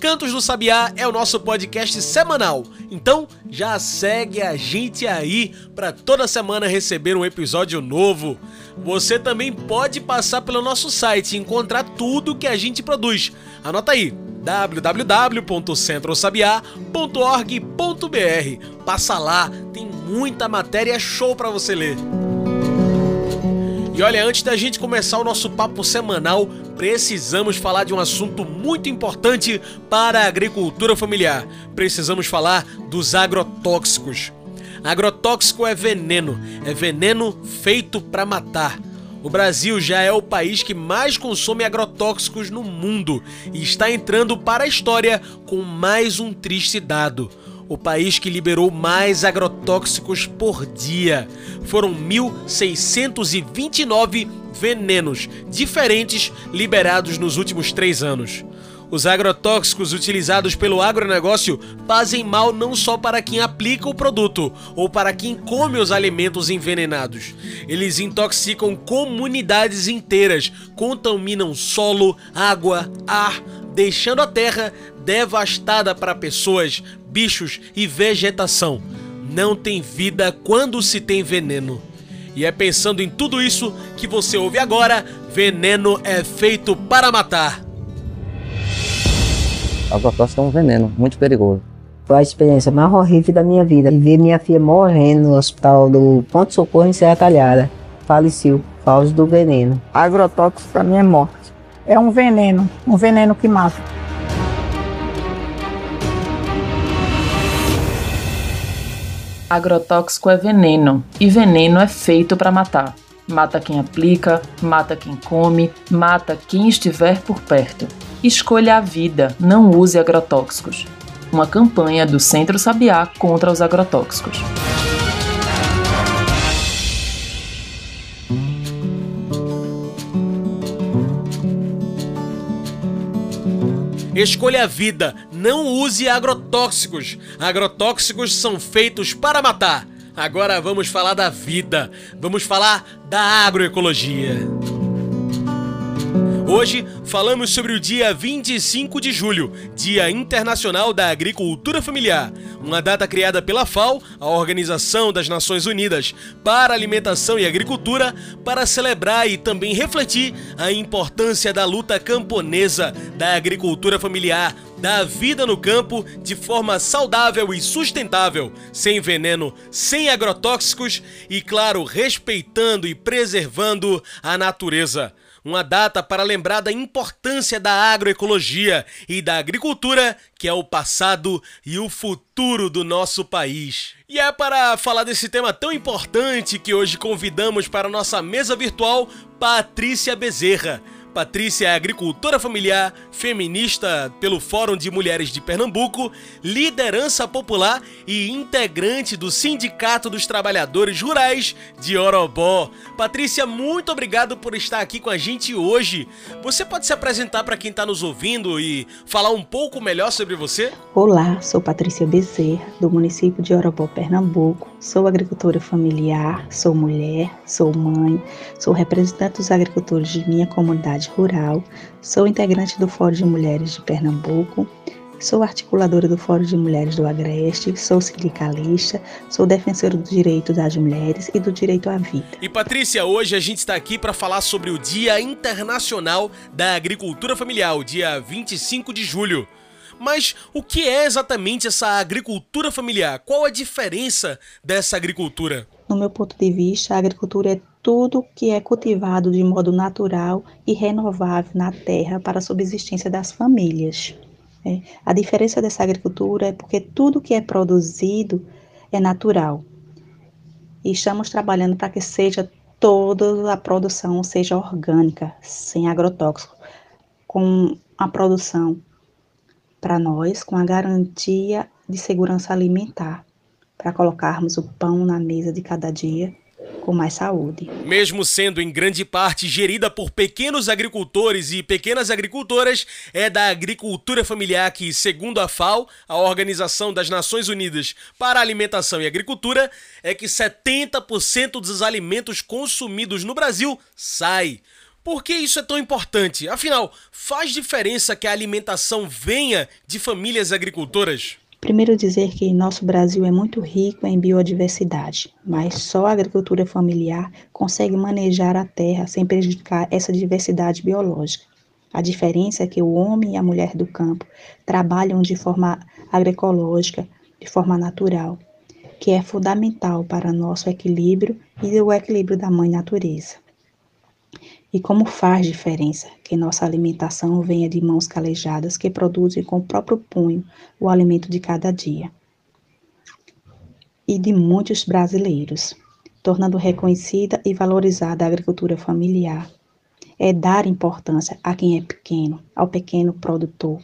Cantos do Sabiá é o nosso podcast semanal, então já segue a gente aí para toda semana receber um episódio novo. Você também pode passar pelo nosso site e encontrar tudo que a gente produz. Anota aí www.centrosabiá.org.br. Passa lá, tem muita matéria show para você ler. E olha, antes da gente começar o nosso papo semanal, precisamos falar de um assunto muito importante para a agricultura familiar. Precisamos falar dos agrotóxicos. Agrotóxico é veneno, é veneno feito para matar. O Brasil já é o país que mais consome agrotóxicos no mundo e está entrando para a história com mais um triste dado. O país que liberou mais agrotóxicos por dia. Foram 1.629 venenos diferentes liberados nos últimos três anos. Os agrotóxicos utilizados pelo agronegócio fazem mal não só para quem aplica o produto ou para quem come os alimentos envenenados. Eles intoxicam comunidades inteiras, contaminam solo, água, ar, deixando a terra devastada para pessoas, bichos e vegetação. Não tem vida quando se tem veneno. E é pensando em tudo isso que você ouve agora: Veneno é feito para matar. A agrotóxico é um veneno muito perigoso. Foi a experiência mais horrível da minha vida. Ver minha filha morrendo no hospital do Ponto Socorro em Serra Talhada. Faleceu por causa do veneno. Agrotóxico para mim é morte. É um veneno, um veneno que mata. Agrotóxico é veneno e veneno é feito para matar. Mata quem aplica, mata quem come, mata quem estiver por perto. Escolha a vida, não use agrotóxicos. Uma campanha do Centro Sabiá contra os agrotóxicos. Escolha a vida, não use agrotóxicos. Agrotóxicos são feitos para matar. Agora vamos falar da vida, vamos falar da agroecologia. Hoje falamos sobre o dia 25 de julho, Dia Internacional da Agricultura Familiar, uma data criada pela FAO, a Organização das Nações Unidas para Alimentação e Agricultura, para celebrar e também refletir a importância da luta camponesa, da agricultura familiar, da vida no campo de forma saudável e sustentável, sem veneno, sem agrotóxicos e, claro, respeitando e preservando a natureza uma data para lembrar da importância da agroecologia e da agricultura, que é o passado e o futuro do nosso país. E é para falar desse tema tão importante que hoje convidamos para nossa mesa virtual Patrícia Bezerra Patrícia é agricultora familiar, feminista pelo Fórum de Mulheres de Pernambuco, liderança popular e integrante do Sindicato dos Trabalhadores Rurais de Orobó. Patrícia, muito obrigado por estar aqui com a gente hoje. Você pode se apresentar para quem está nos ouvindo e falar um pouco melhor sobre você? Olá, sou Patrícia Bezerra, do município de Orobó, Pernambuco. Sou agricultora familiar, sou mulher, sou mãe, sou representante dos agricultores de minha comunidade rural, sou integrante do Fórum de Mulheres de Pernambuco, sou articuladora do Fórum de Mulheres do Agreste, sou sindicalista, sou defensora do direito das mulheres e do direito à vida. E Patrícia, hoje a gente está aqui para falar sobre o Dia Internacional da Agricultura Familiar, dia 25 de julho. Mas o que é exatamente essa agricultura familiar? Qual a diferença dessa agricultura? No meu ponto de vista, a agricultura é tudo que é cultivado de modo natural e renovável na terra para a subsistência das famílias. É. A diferença dessa agricultura é porque tudo que é produzido é natural. E estamos trabalhando para que seja toda a produção seja orgânica, sem agrotóxico, com a produção para nós com a garantia de segurança alimentar, para colocarmos o pão na mesa de cada dia com mais saúde. Mesmo sendo em grande parte gerida por pequenos agricultores e pequenas agricultoras, é da agricultura familiar que, segundo a FAO, a Organização das Nações Unidas para a Alimentação e Agricultura, é que 70% dos alimentos consumidos no Brasil sai. Por que isso é tão importante? Afinal, faz diferença que a alimentação venha de famílias agricultoras? Primeiro dizer que nosso Brasil é muito rico em biodiversidade, mas só a agricultura familiar consegue manejar a terra sem prejudicar essa diversidade biológica. A diferença é que o homem e a mulher do campo trabalham de forma agroecológica, de forma natural, que é fundamental para nosso equilíbrio e o equilíbrio da mãe natureza. E como faz diferença que nossa alimentação venha de mãos calejadas que produzem com o próprio punho o alimento de cada dia. E de muitos brasileiros, tornando reconhecida e valorizada a agricultura familiar. É dar importância a quem é pequeno, ao pequeno produtor,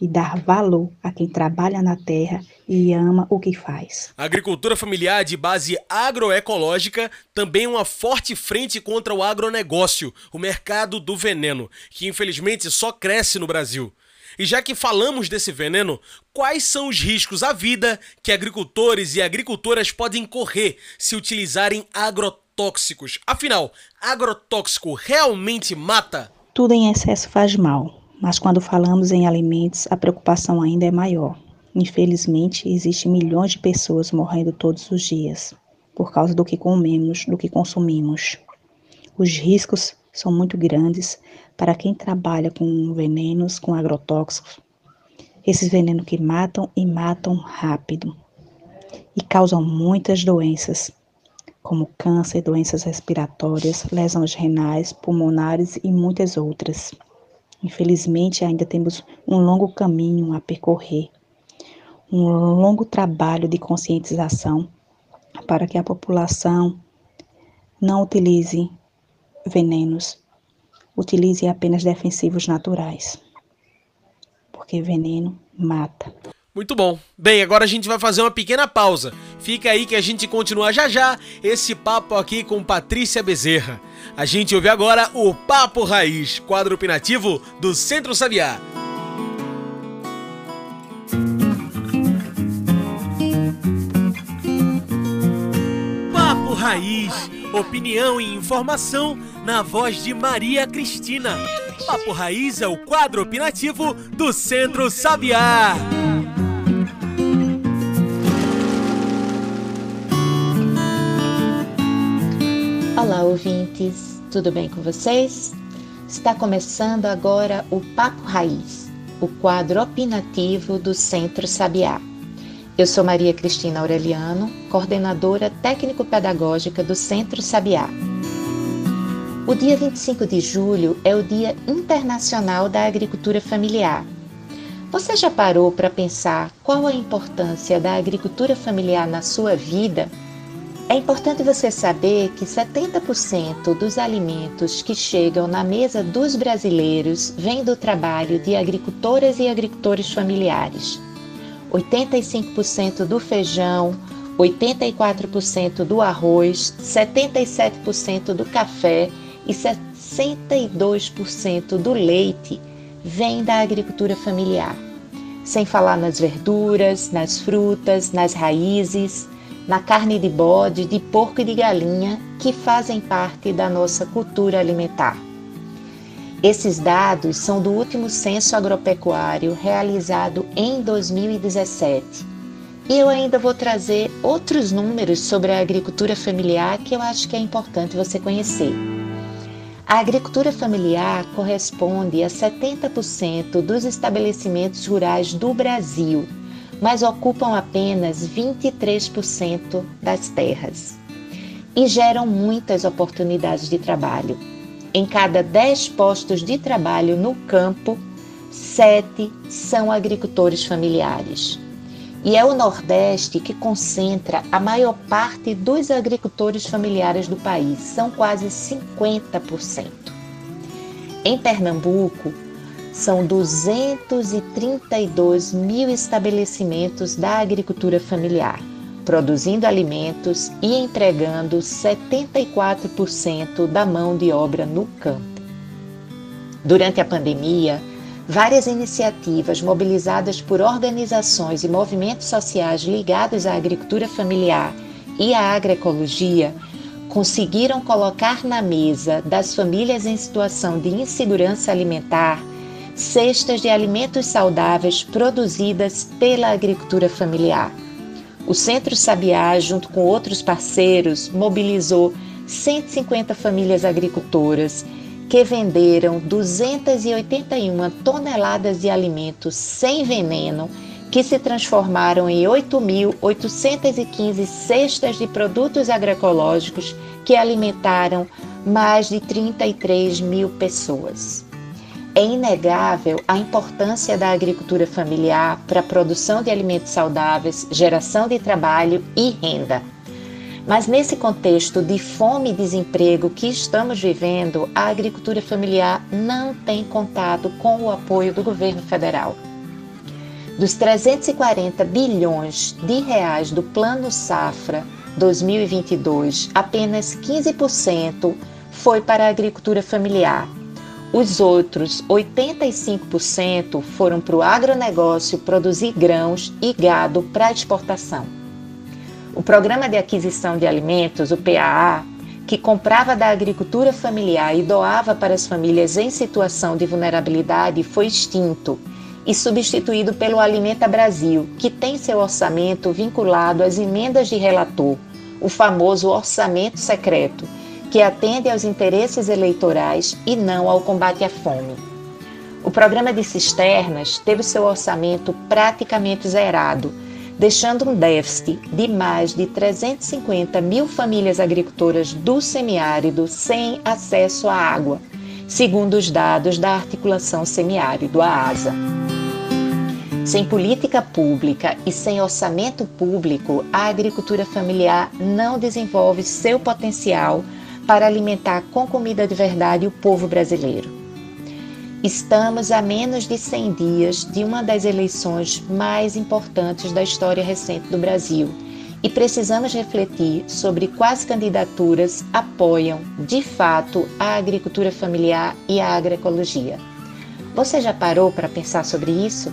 e dar valor a quem trabalha na terra e ama o que faz. A agricultura familiar de base agroecológica também é uma forte frente contra o agronegócio, o mercado do veneno, que infelizmente só cresce no Brasil. E já que falamos desse veneno, quais são os riscos à vida que agricultores e agricultoras podem correr se utilizarem agrotóxicos? Afinal, agrotóxico realmente mata? Tudo em excesso faz mal, mas quando falamos em alimentos, a preocupação ainda é maior. Infelizmente, existem milhões de pessoas morrendo todos os dias por causa do que comemos, do que consumimos. Os riscos são muito grandes para quem trabalha com venenos, com agrotóxicos. Esses venenos que matam e matam rápido e causam muitas doenças, como câncer, doenças respiratórias, lesões renais, pulmonares e muitas outras. Infelizmente, ainda temos um longo caminho a percorrer, um longo trabalho de conscientização para que a população não utilize venenos, utilize apenas defensivos naturais, porque veneno mata. Muito bom. Bem, agora a gente vai fazer uma pequena pausa. Fica aí que a gente continua já já esse papo aqui com Patrícia Bezerra. A gente ouve agora o Papo Raiz, quadro opinativo do Centro Sabiá. Papo Raiz, opinião e informação na voz de Maria Cristina. Papo Raiz é o quadro opinativo do Centro Sabiá. Olá, ouvintes, tudo bem com vocês? Está começando agora o Papo Raiz, o quadro opinativo do Centro Sabiá. Eu sou Maria Cristina Aureliano, coordenadora técnico-pedagógica do Centro Sabiá. O dia 25 de julho é o Dia Internacional da Agricultura Familiar. Você já parou para pensar qual a importância da agricultura familiar na sua vida? É importante você saber que 70% dos alimentos que chegam na mesa dos brasileiros vêm do trabalho de agricultoras e agricultores familiares. 85% do feijão, 84% do arroz, 77% do café e 62% do leite vem da agricultura familiar. Sem falar nas verduras, nas frutas, nas raízes na carne de bode, de porco e de galinha que fazem parte da nossa cultura alimentar. Esses dados são do último censo agropecuário realizado em 2017. E eu ainda vou trazer outros números sobre a agricultura familiar que eu acho que é importante você conhecer. A agricultura familiar corresponde a 70% dos estabelecimentos rurais do Brasil mas ocupam apenas 23% das terras e geram muitas oportunidades de trabalho. Em cada 10 postos de trabalho no campo, 7 são agricultores familiares. E é o Nordeste que concentra a maior parte dos agricultores familiares do país, são quase 50%. Em Pernambuco, são 232 mil estabelecimentos da agricultura familiar, produzindo alimentos e empregando 74% da mão de obra no campo. Durante a pandemia, várias iniciativas mobilizadas por organizações e movimentos sociais ligados à agricultura familiar e à agroecologia conseguiram colocar na mesa das famílias em situação de insegurança alimentar cestas de alimentos saudáveis produzidas pela agricultura familiar. O Centro Sabiá, junto com outros parceiros, mobilizou 150 famílias agricultoras que venderam 281 toneladas de alimentos sem veneno que se transformaram em 8.815 cestas de produtos agroecológicos que alimentaram mais de 33 mil pessoas. É inegável a importância da agricultura familiar para a produção de alimentos saudáveis, geração de trabalho e renda. Mas nesse contexto de fome e desemprego que estamos vivendo, a agricultura familiar não tem contado com o apoio do governo federal. Dos 340 bilhões de reais do Plano Safra 2022, apenas 15% foi para a agricultura familiar. Os outros 85% foram para o agronegócio produzir grãos e gado para exportação. O Programa de Aquisição de Alimentos, o PAA, que comprava da agricultura familiar e doava para as famílias em situação de vulnerabilidade, foi extinto e substituído pelo Alimenta Brasil, que tem seu orçamento vinculado às emendas de relator, o famoso orçamento secreto, que atende aos interesses eleitorais e não ao combate à fome. O programa de cisternas teve seu orçamento praticamente zerado deixando um déficit de mais de 350 mil famílias agricultoras do semiárido sem acesso à água, segundo os dados da articulação semiárido, a ASA. Sem política pública e sem orçamento público, a agricultura familiar não desenvolve seu potencial para alimentar com comida de verdade o povo brasileiro. Estamos a menos de 100 dias de uma das eleições mais importantes da história recente do Brasil e precisamos refletir sobre quais candidaturas apoiam, de fato, a agricultura familiar e a agroecologia. Você já parou para pensar sobre isso?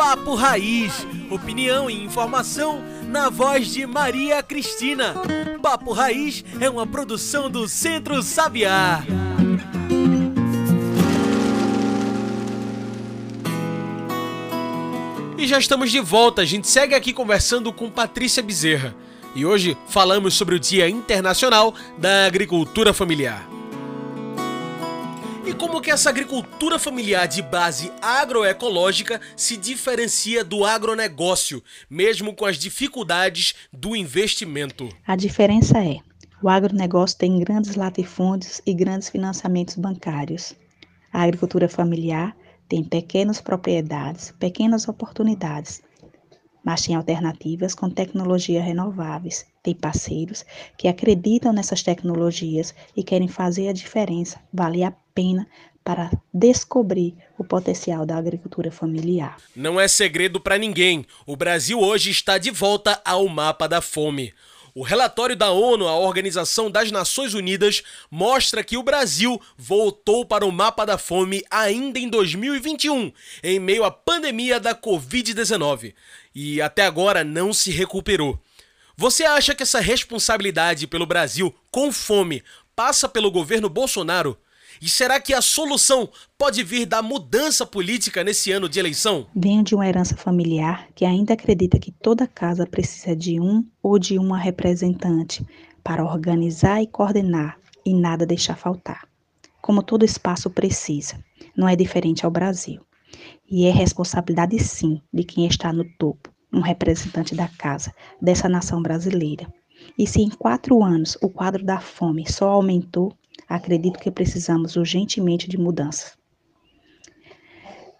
Papo Raiz opinião e informação na voz de Maria Cristina. Papo Raiz é uma produção do Centro Sabiá. E já estamos de volta, a gente segue aqui conversando com Patrícia Bezerra. E hoje falamos sobre o Dia Internacional da Agricultura Familiar. Como que essa agricultura familiar de base agroecológica se diferencia do agronegócio, mesmo com as dificuldades do investimento? A diferença é: o agronegócio tem grandes latifúndios e grandes financiamentos bancários. A agricultura familiar tem pequenas propriedades, pequenas oportunidades, mas tem alternativas com tecnologias renováveis. Tem parceiros que acreditam nessas tecnologias e querem fazer a diferença, vale a pena para descobrir o potencial da agricultura familiar. Não é segredo para ninguém. O Brasil hoje está de volta ao mapa da fome. O relatório da ONU, a Organização das Nações Unidas, mostra que o Brasil voltou para o mapa da fome ainda em 2021, em meio à pandemia da Covid-19, e até agora não se recuperou. Você acha que essa responsabilidade pelo Brasil com fome passa pelo governo Bolsonaro? E será que a solução pode vir da mudança política nesse ano de eleição? Venho de uma herança familiar que ainda acredita que toda casa precisa de um ou de uma representante para organizar e coordenar e nada deixar faltar. Como todo espaço precisa, não é diferente ao Brasil. E é responsabilidade, sim, de quem está no topo, um representante da casa, dessa nação brasileira. E se em quatro anos o quadro da fome só aumentou, acredito que precisamos urgentemente de mudança.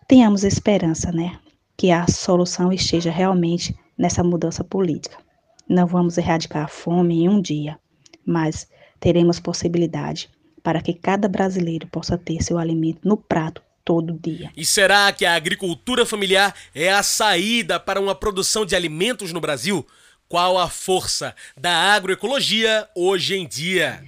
Tenhamos esperança, né? que a solução esteja realmente nessa mudança política. Não vamos erradicar a fome em um dia, mas teremos possibilidade para que cada brasileiro possa ter seu alimento no prato todo dia. E será que a agricultura familiar é a saída para uma produção de alimentos no Brasil? Qual a força da agroecologia hoje em dia?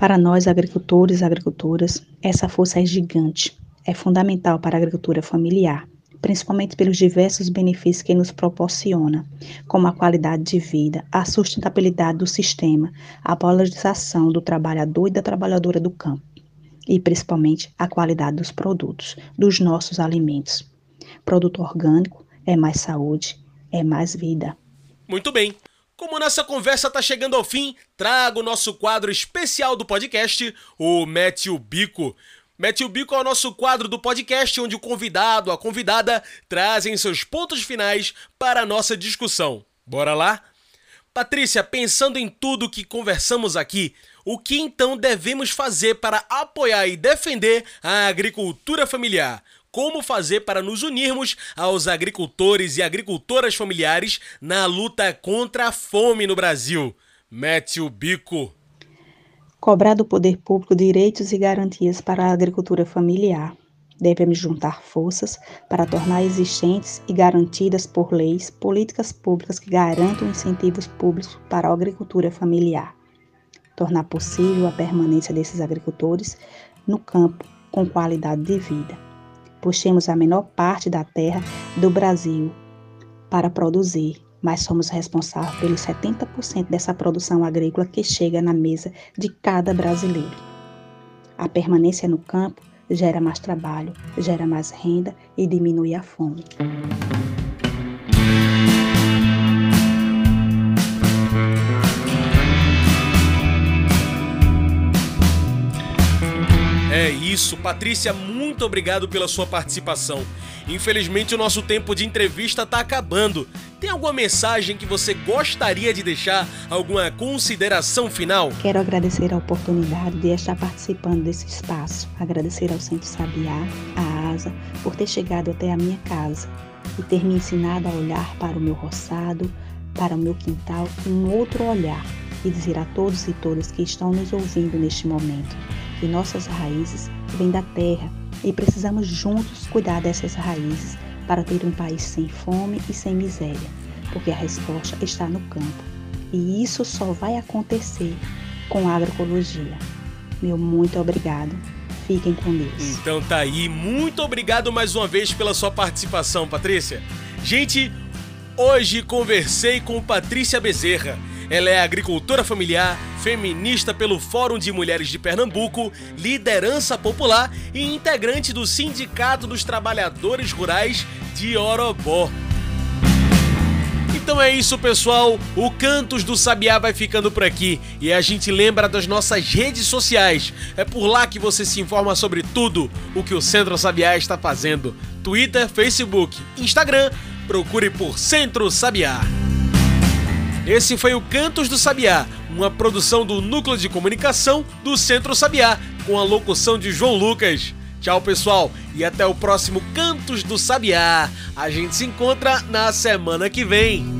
Para nós, agricultores e agricultoras, essa força é gigante. É fundamental para a agricultura familiar, principalmente pelos diversos benefícios que nos proporciona, como a qualidade de vida, a sustentabilidade do sistema, a valorização do trabalhador e da trabalhadora do campo, e principalmente a qualidade dos produtos, dos nossos alimentos. Produto orgânico é mais saúde, é mais vida. Muito bem. Como nossa conversa está chegando ao fim, trago o nosso quadro especial do podcast, o Mete o Bico. Mete o Bico é o nosso quadro do podcast onde o convidado, a convidada, trazem seus pontos finais para a nossa discussão. Bora lá? Patrícia, pensando em tudo que conversamos aqui, o que então devemos fazer para apoiar e defender a agricultura familiar? Como fazer para nos unirmos aos agricultores e agricultoras familiares na luta contra a fome no Brasil. Mete o bico. Cobrar do poder público direitos e garantias para a agricultura familiar. Devemos juntar forças para tornar existentes e garantidas por leis políticas públicas que garantam incentivos públicos para a agricultura familiar. Tornar possível a permanência desses agricultores no campo com qualidade de vida Puxemos a menor parte da terra do Brasil para produzir, mas somos responsáveis pelos 70% dessa produção agrícola que chega na mesa de cada brasileiro. A permanência no campo gera mais trabalho, gera mais renda e diminui a fome. É isso, Patrícia, muito obrigado pela sua participação. Infelizmente, o nosso tempo de entrevista está acabando. Tem alguma mensagem que você gostaria de deixar? Alguma consideração final? Quero agradecer a oportunidade de estar participando desse espaço. Agradecer ao Centro Sabiá, à ASA, por ter chegado até a minha casa e ter me ensinado a olhar para o meu roçado, para o meu quintal com um outro olhar e dizer a todos e todas que estão nos ouvindo neste momento que nossas raízes vêm da terra e precisamos juntos cuidar dessas raízes para ter um país sem fome e sem miséria, porque a resposta está no campo. E isso só vai acontecer com a agroecologia. Meu muito obrigado. Fiquem com Deus. Então tá aí. Muito obrigado mais uma vez pela sua participação, Patrícia. Gente, hoje conversei com Patrícia Bezerra ela é agricultora familiar, feminista pelo Fórum de Mulheres de Pernambuco, liderança popular e integrante do Sindicato dos Trabalhadores Rurais de Orobó. Então é isso, pessoal. O Cantos do Sabiá vai ficando por aqui e a gente lembra das nossas redes sociais. É por lá que você se informa sobre tudo o que o Centro Sabiá está fazendo. Twitter, Facebook, Instagram. Procure por Centro Sabiá. Esse foi o Cantos do Sabiá, uma produção do Núcleo de Comunicação do Centro Sabiá, com a locução de João Lucas. Tchau, pessoal, e até o próximo Cantos do Sabiá. A gente se encontra na semana que vem.